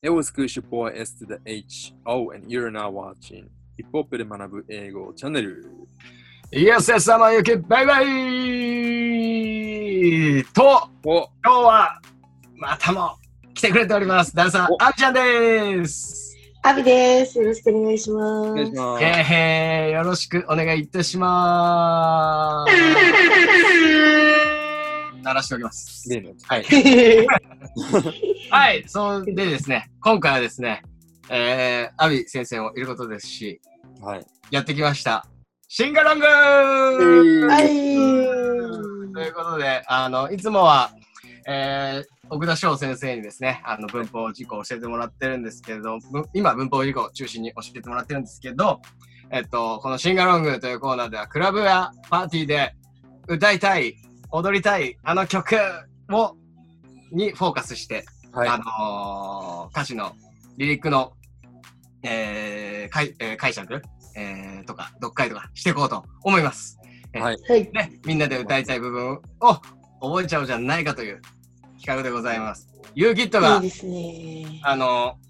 It was good to boy S to the H. O and you're now watching ヒップホップで学ぶ英語チャンネル。イエス、様ゆき、バイバイと、お今日は、またも来てくれております。ダンサー、おあみちゃんです。アビです。よろしくお願いします。お願いします。へーへーよろしくお願いいたします。鳴らしておきます。例のやつはい。はい、そうでですね、今回はですね、えー、アビ先生もいることですし、はい。やってきました。シンガロングはい。ということで、あの、いつもは、えー、奥田翔先生にですね、あの、文法事項を教えてもらってるんですけれど、ぶ今、文法事項を中心に教えてもらってるんですけど、えっと、このシンガロングというコーナーでは、クラブやパーティーで歌いたい、踊りたい、あの曲を、にフォーカスして、はい。あのー歌詞のリリックの、えーかいえー解釈、えーとか、読解とかしていこうと思います。はい。で、みんなで歌いたい部分を覚えちゃおうじゃないかという企画でございます。ユーキットがいい、ですね。あのー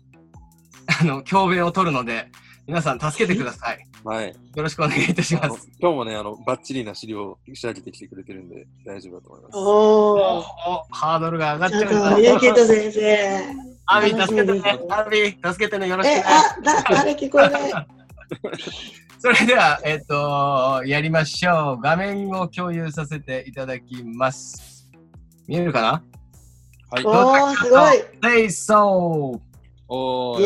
あの、教鞭を取るので、皆さん助けてください。はい。よろしくお願いいたします。今日もね、あの、バッチリな資料を仕上げてきてくれてるんで、大丈夫だと思います。おおハードルが上がっちゃうと、ゆうきと先生。アビ、助けてねアビ、助けてね。よろしくえ、ね。あ、だ、あれ聞こえない。それでは、えっ、と、やりましょう。画面を共有させていただきます。見えるかな？はい。おー、すごい。?Say so! イお。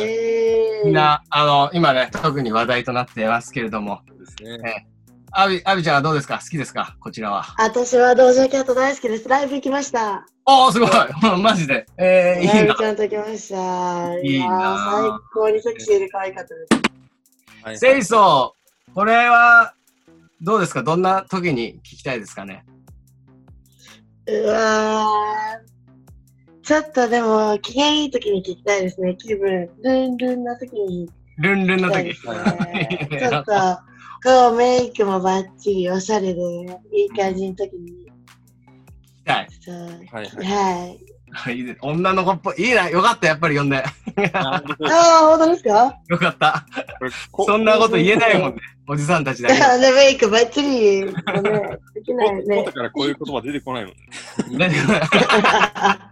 みんな、あの、今ね、特に話題となってますけれども、ですね。アビ、アビちゃんはどうですか？好きですか？こちらは。私はドージャーキャット大好きです。ライブ行きました。おー、すごい マジで。えー、いいなライブ。ちゃんと行きました。いいなやー最高にセクシーで可愛かったです。はい。Say so! これは、どうですか？どんな時に聞きたいですかね？うわー。ちょっとでも、機嫌いい時に聞きたいですね。気分、ルンルンな時にルンルンの時。ちょっと、こうメイクもバッチリ、おしゃれで、いい感じの時に。聞きたい。そうはいはい。はい。女の子っぽい。いいな。よかった。やっぱり呼んで。あああ、本当ですか？よかった。そんなこと言えないもんね。おじさんたちだけ で。で、メイクバッチリ、ね、できないね。からこういう言葉出てこないもんね。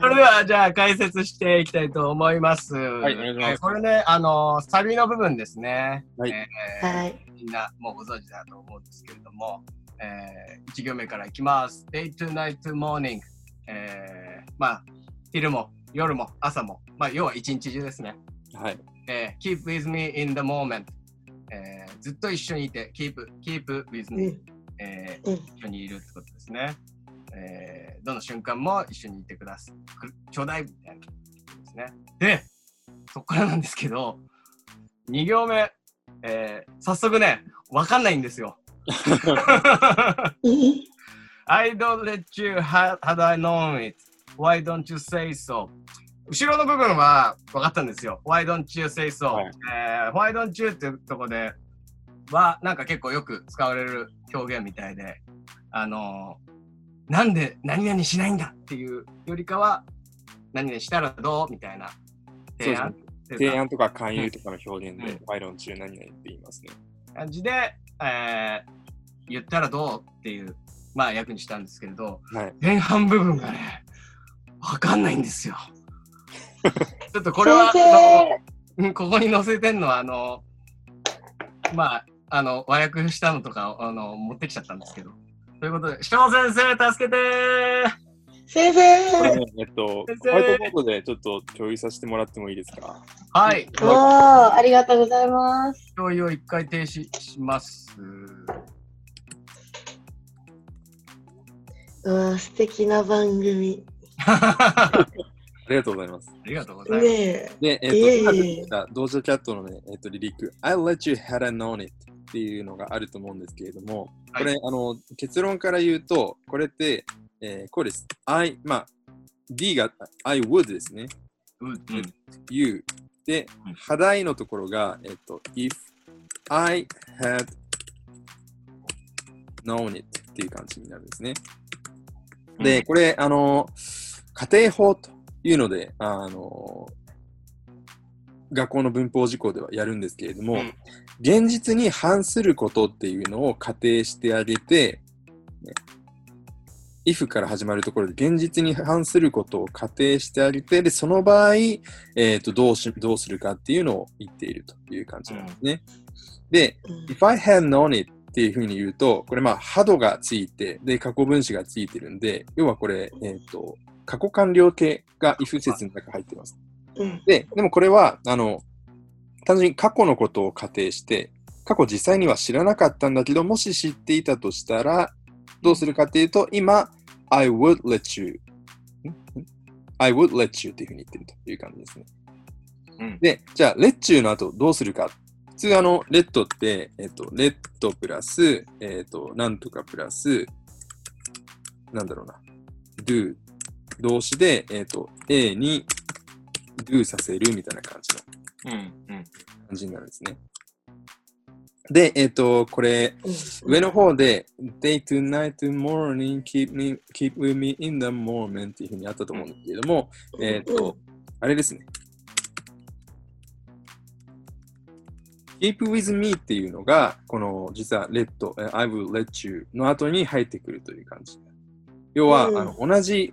それでは、じゃあ解説していきたいと思います。はいお願いしますこれね、あのサビの部分ですね。はいえーはい。みんなもうご存知だと思うんですけれども、えー、1行目からいきます。Day to night to morning。えー、まあ、昼も夜も朝も、まあ、要は一日中ですね。はい。えー、keep with me in the moment。えー、ずっと一緒にいて、keep, keep with う me。ん。えうんー一緒にいるってことですね。えーどの瞬間も一緒にいてください。くちょうだいみたいなですね。で、そこからなんですけど、2行目、えー早速ね、わかんないんですよ。I don't let you had, had I known it. Why don't you say so? 後ろの部分は分かったんですよ。Why don't you say so?、はいえー Why don't you ってとこではなんか結構よく使われる表現みたいで、あのーなんで何々しないんだっていうよりかは何々したらどうみたいな提案提案とか勧誘とかの表現でうん、ワイロン中何々って言いますね。感じで、えー言ったらどうっていう、まあ役にしたんですけれど、はい。前半部分がね、わかんないんですよ。ちょっとこれは、ここに載せてんのは、あの、まあ、あの、和訳したのとかをあの持ってきちゃったんですけど。ということで、翔先生、助けてー先生ね、えっと、ホワイトボードでちょっと共有させてもらってもいいですか？はい、おー、ありがとうございます。共有を一回停止します。うわー、素敵な番組。あ ありがとうございます。りがとうございます。ねえ。で、えっと、いえいえ今出てきた？ドージャキャットのね、えっと、リリック、I let you had I known it っていうのがあると思うんですけれども、はいこれ、あの、結論から言うと、これって、えーこうです。I、まあ、D が I would ですね。うんうん、you。でうん、課題のところが、えっと、if I had known it っていう感じになるんですね。で、これ、あの、家庭法というので、あの学校の文法事項ではやるんですけれども、うん現実に反することっていうのを仮定してあげて、ね if から始まるところで現実に反することを仮定してあげて、で、その場合、えーとどうし、どうするかっていうのを言っているという感じなんですね。で、うん if I had known it っていうふうに言うと、これまあ、ハドがついて、で、過去分詞がついてるんで、要はこれ、えっ、と、過去完了形が if 説の中に入ってます。うんで、でもこれは、あの、単純に過去のことを仮定して、過去実際には知らなかったんだけど、もし知っていたとしたら、どうするかっていうと、今、I would let you, I would let you っていうふうに言ってるという感じですね。うんで、じゃあ、let you の後どうするか。普通、あの、let って、えっ、と、let プラス、えっ、と、なんとかプラス、なんだろうな、do 動詞で、えっ、と、A に do させるみたいな感じのうん。うん。感じになるんですね。で、えっ、と、これ、うん上の方で、day to night to morning, keep, me, keep with me in the moment っていうふうにあったと思うんですけれども、えっ、と、あれですね。keep with me っていうのが、この実は let, え I will let you の後に入ってくるという感じ。要は、うんあの同じ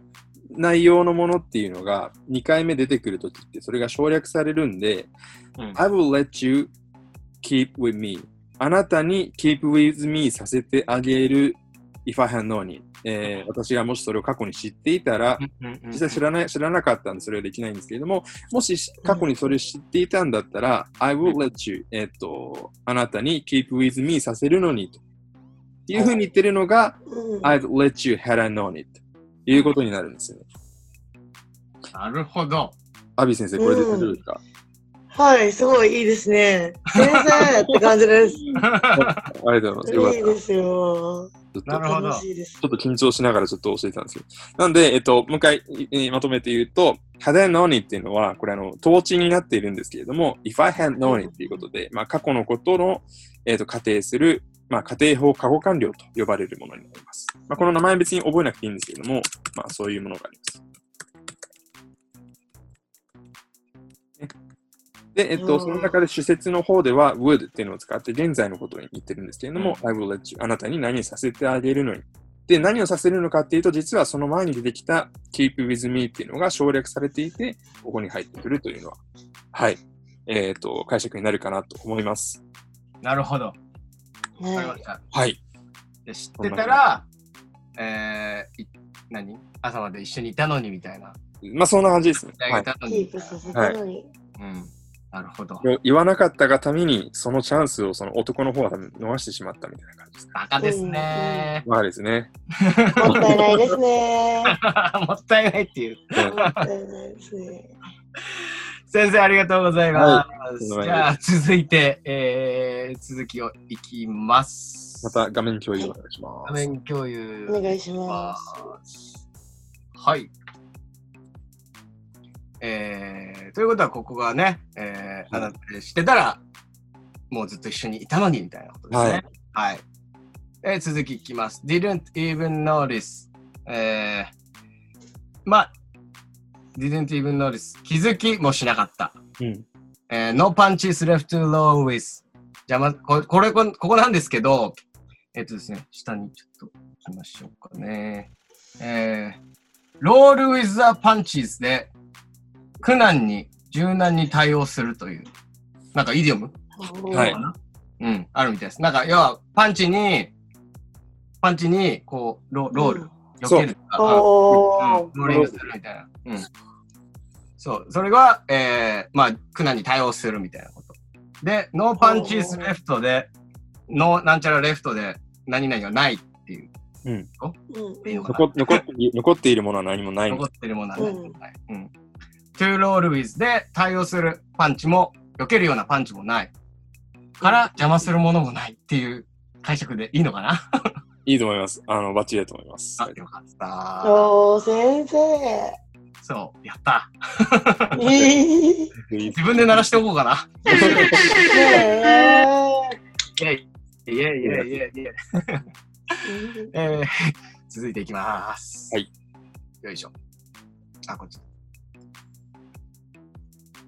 内容のものっていうのが2回目出てくるときってそれが省略されるんで、うん。I will let you keep with me. あなたに keep with me させてあげる if I had known it、えー私がもしそれを過去に知っていたら、実際知らない知らなかったんでそれはできないんですけれども、もし過去にそれ知っていたんだったら、I will let you、えっと、あなたに keep with me させるのにと。いうふうに言ってるのが、うん。I'd let you had I known it. ということになるんですよね。なるほど。アビ先生、これで大丈夫ですか、はい、すごいいいですね。先生って感じです。いありがとうございます。よかった。いですよ。ちょっとなるほど。ちょっと緊張しながらちょっと教えてたんですけど。なんで、えっと、もう一回、えーまとめて言うと、had I known it っていうのは、これあの、統治になっているんですけれども、if I had known it っていうことで、まあ、過去のことの、えっと、仮定する、まあ、仮定法過去完了と呼ばれるものになります。まあ、この名前別に覚えなくていいんですけれども、まあ、そういうものがあります。ねで、えっと、うんその中で主説の方では would っていうのを使って現在のことに言ってるんですけれども、I will let you あなたに何をさせてあげるのに。で、何をさせるのかっていうと、実はその前に出てきた keep with me っていうのが省略されていて、ここに入ってくるというのは、はい、えっ、と、解釈になるかなと思います。なるほど。わかりまはした。はい。で知ってたら、えー、い何？朝まで一緒にいたのにみたいな。まあ、そんな感じですね。はい。いたのい。うん。なるほど。言わなかったがために、そのチャンスをその男の方は逃してしまったみたいな感じですか。バカですね。まあですね。もったいないですね。もったいないっていう。うんもったいないですね。先生、ありがとうございます。はいじゃあ、続いて、えー、続きをいきます。また画面共有お願いします。画面共有。お願いします。はい。えー、ということは、ここがね、えー、あなた知ってたら、もうずっと一緒にいたのにみたいなことですね。はい。えー、続きいきます。didn't even notice. えー、まあ、didn't even notice. 気づきもしなかった。うん。えー、no punches left alone with. じゃあ、ま、ここれ、こここなんですけど、えっとですね、下にちょっと行きましょうかね。えー、roll with the punches で、苦難に、柔軟に対応するという、なんかイディオムはいうん、あるみたいです。なんか、要は、パンチに、パンチに、こう、ロロール、避けるとか、うんローリングするみたいな。うん。そう、それが、えー、まあ、苦難に対応するみたいなこと。で、 no punches left で、 no なんちゃら left で、何々がないっていう、うんっていうのかな残残ってい残っているものは何もないん残でってるものはね。うんはいうん。to roll with で対応するパンチも、避けるようなパンチもない。から邪魔するものもないっていう解釈でいいのかな？いいと思います。あの、バッチリだと思います。あ、よかった。おー、先生。そう、やった。自分で鳴らしておこうかな。え。イェイ、イェイ、イェイ、イェイ、イェイ。えー、続いていきます。はい。よいしょ。あ、こっち。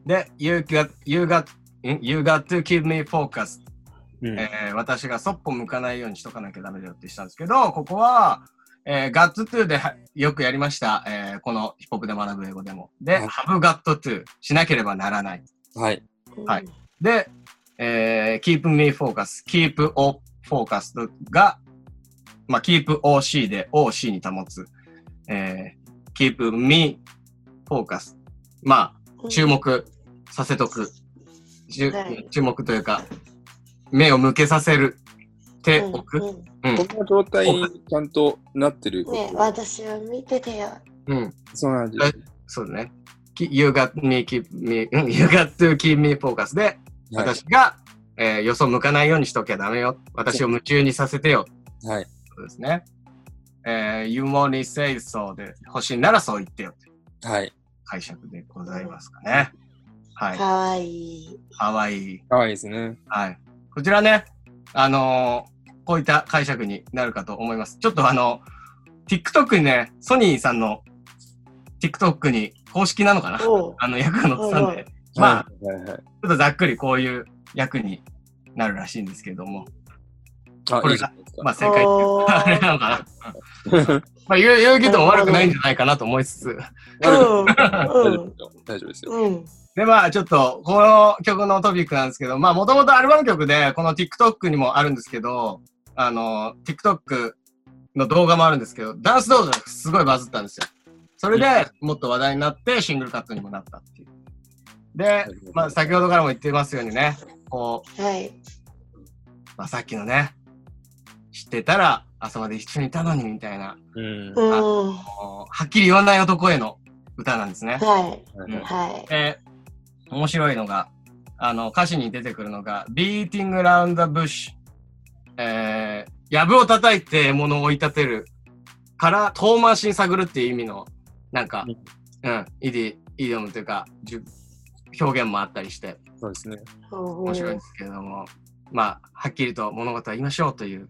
で、You got, you got, ん？You got to keep me focused、うんえー私がそっぽ向かないようにしとかなきゃダメだよってしたんですけど、ここは、えー、got to ではよくやりました、えーこのヒップホップで学ぶ英語でも。で、はい have got to しなければならない。はい。はい。で、えー keep me focus, keep o focused が、まあ、keep OC で OC に保つ。えー keep me focus。まあ、注目させとく。注はい注目というか、目を向けさせる。てうんおく。うんうん。この状態にちゃんとなってる。ね私を見ててよ。うん。そうなんでえそうだね。き You got me, keep me, うん you got to keep me focus で、はい私が、えー、よそ向かないようにしときゃダメよ。私を夢中にさせてよ。はい。そうですね。えー、You only say so で欲しいならそう言ってよ。はい。解釈でございますかね。はい。かわいい。かわいい。かわいいですね。はい。こちらね、あのーこういった解釈になるかと思います。ちょっとあの、TikTok にね、ソニーさんの TikTok に公式なのかな？あの役が載ってたんはいで、まあ、はいはいはい。ちょっとざっくりこういう役になるらしいんですけれども、あ、これいいい。まあ正解おーあれなのかな？まあ言う言うけども悪くないんじゃないかなと思いつつ。大丈うん夫ですよ。大丈夫ですよ。うん。でまあちょっとこの曲のトピックなんですけど、まあもともとアルバム曲でこの TikTok にもあるんですけど、あの TikTok の動画もあるんですけど、ダンス動画がすごいバズったんですよ。それでもっと話題になってシングルカットにもなったっていう。で、まあ先ほどからも言ってますようにね、こう、はい。まあ、さっきのね、知ってたら朝まで一緒にいたのにみたいな、うん。うん。はっきり言わない男への歌なんですね。い。うんはい。で、面白いのが、あの、歌詞に出てくるのが、beating around the bush、えー、藪を叩いて獲物を追い立てる。から遠回しに探るっていう意味の、なんか、うん、イディ、イディオムというか、じゅ表現もあったりして、そうですね。面面白いんですけれども、まあ、はっきりと物事は言いましょうという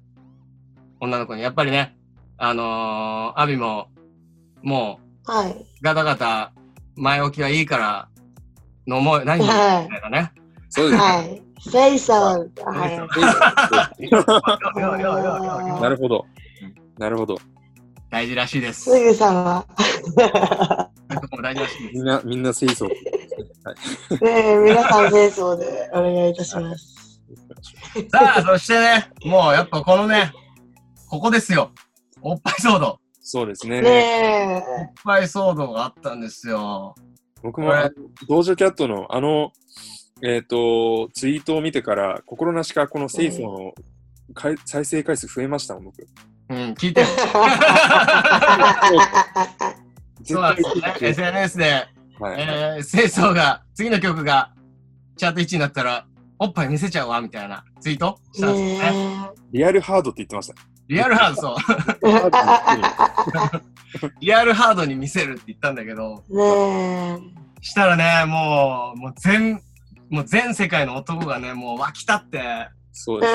女の子に、やっぱりね、あのーアビも、もはい。う、ガタガタ、前置きはいいから、飲もう、何？飲もうはいみたいなね。そうですね。はい。say so. はい。なるほど。なるほど。大事らしいです。すぐさま。も大事らしいですみんな、みんな清楚。はい。ねえ、皆さん清掃でお願いいたします。さあ、そしてね、もうやっぱこのね、ここですよ。おっぱい騒動。そうですね。ねおっぱい騒動があったんですよ。僕も、あのドージャキャットのあの、えっ、と、ツイートを見てから、心なしかこの清楚のかい再生回数増えましたもん、僕。うん、聞いてる。絶そうなんですよね。対 SNS で、はい。えー、清掃が、次の曲がチャート1位になったら、おっぱい見せちゃうわ、みたいなツイートしたんです。ねリアルハードって言ってました。リアルハード、そう。え。リアルハードに見せるって言ったんだけど、ねしたらね、もう、もう全、もう全世界の男がね、もう湧き立って、そうえ。で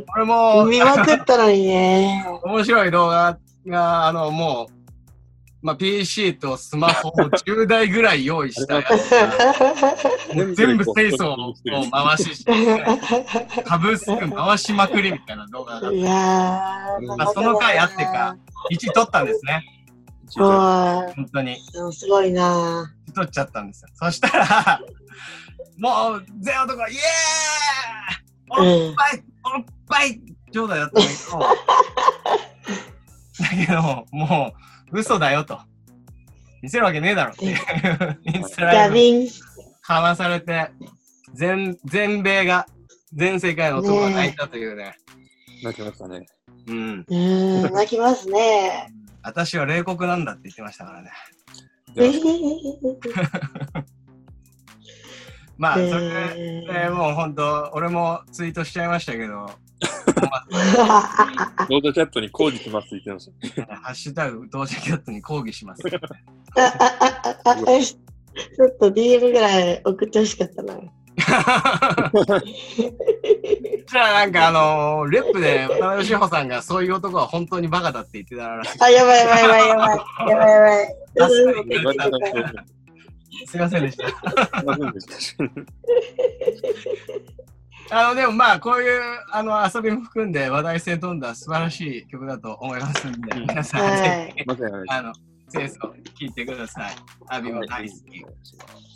す。これもうん。見まくったのにね。面白い動画が、あの、もう、まあ、PC とスマホを10台ぐらい用意したやつ全部清掃を回し、カブスク回しまくりみたいな動画がいやー、まあその回あってか。1位取ったんですね。も本当に。う、すごいな取っちゃったんですよ。そしたら、もう、全男が、イエーイおっぱい、おっぱいちょうだいだったんだけど、だけど、もう、嘘だよと。見せるわけねえだろっていう インスタライブ。かまされて、全、全米が、全世界の男が泣いたというね。泣きましたね。うん。うん、泣きますね。私は冷酷なんだって言ってましたからね。で まあ、それで、ええーもう本当、俺もツイートしちゃいましたけど、ロードキャットに抗議しますって言ってました。ハッシュタグ、同時キャットに抗議します。ちょっと DM ぐらい送ってほしかったな。じゃあなんかあのーレップで渡辺志保さんがそういう男は本当にバカだって言ってたらしい。あ、やばいやばいやばいやばい。やばいやばい。すいませんでした。すいませんでした。あの、でもまあ、こういうあの遊びも含んで話題性飛んだ素晴らしい曲だと思いますんで、うん皆さん、はぜ。ひ、あの、清楚聞いてください。アビも大好き。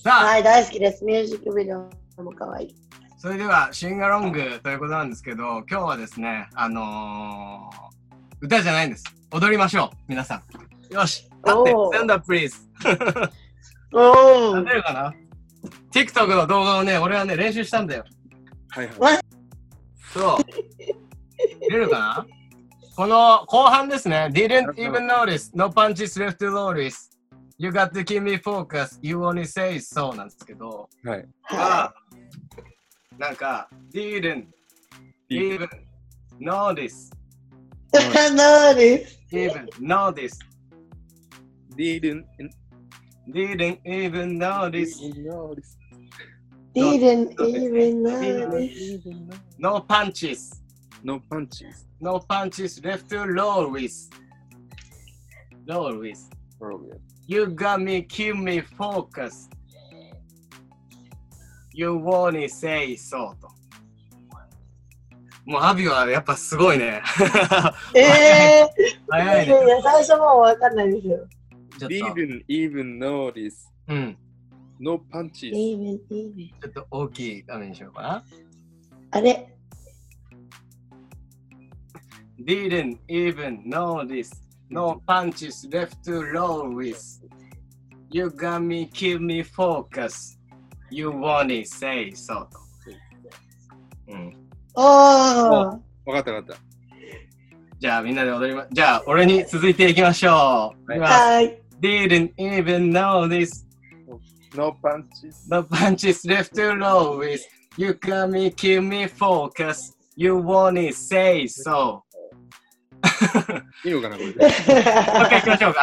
さあ、はい、大好きです。ミュージックビデオも可愛い。それでは、シンガロングということなんですけど、今日はですね、あのー歌じゃないんです。踊りましょう、皆さん。よし、立ってお、ー stand up please。おー立て るかな ?TikTok の動画をね、俺はね、練習したんだよ。はいはい。わそう。出るかなこの後半ですね。Didn't even notice, no punches left to notice. You got to keep me focused, you only say so なんですけど、はい。はは、なんか、didn't even notice, い。ノーです。even notice, Didn't didn't even notice, notice. Didn't even notice. no punches, No punches. no punches left to roll with. Roll with. You got me, keep me focused. You wanna say so と。もうアビはやっぱすごいね。えー、早いね。いやいや最初もうわかんないですよ。ちょっと、 Didn't even notice. うん。 No punches. Even, even. ちょっと大きい画面にしようかな。あれ Didn't even notice. No punches left to roll with. You got me, keep me focused. You wanna say so と。うん。おー。わかったわかっじゃあみんなで踊りま、じゃあ俺に続いていきましょう。はい。Didn't even notice. た。No punches. The punches left to roll with. You got me, keep me focused. You wanna say so. いいのかなこれで。もう一回行きましょうか。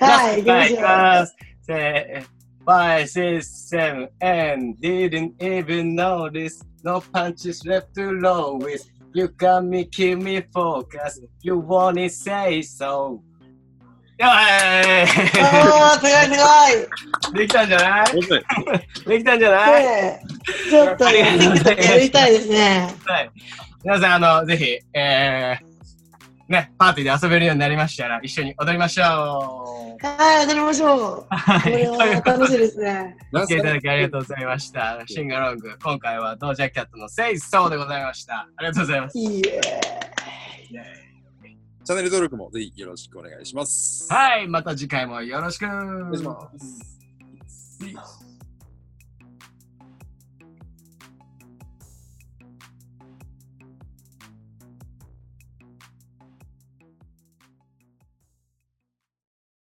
はい、行きましょう。ます。せー Five, six, seven, and didn't even notice. No punches left to roll with. You got me, keep me focused. You wanna say so. やばいおー、すごいすできたんじゃない？できたんじゃごい。ない？ねえちょっと、ありがとうございます TikTok やりたいですね。はい。皆さん、あの、ぜひ、えー、ね、パーティーで遊べるようになりましたら、一緒に踊りましょう。はい、踊りましょう。はい。これは楽しいですね。ていただきありがとうございました。シンガロング、今回はドージャキャットのセイソーでございました。ありがとうございます。いいえ。チャンネル登録もぜひよろしくお願いします。はい、また次回もよろしく。お願いします。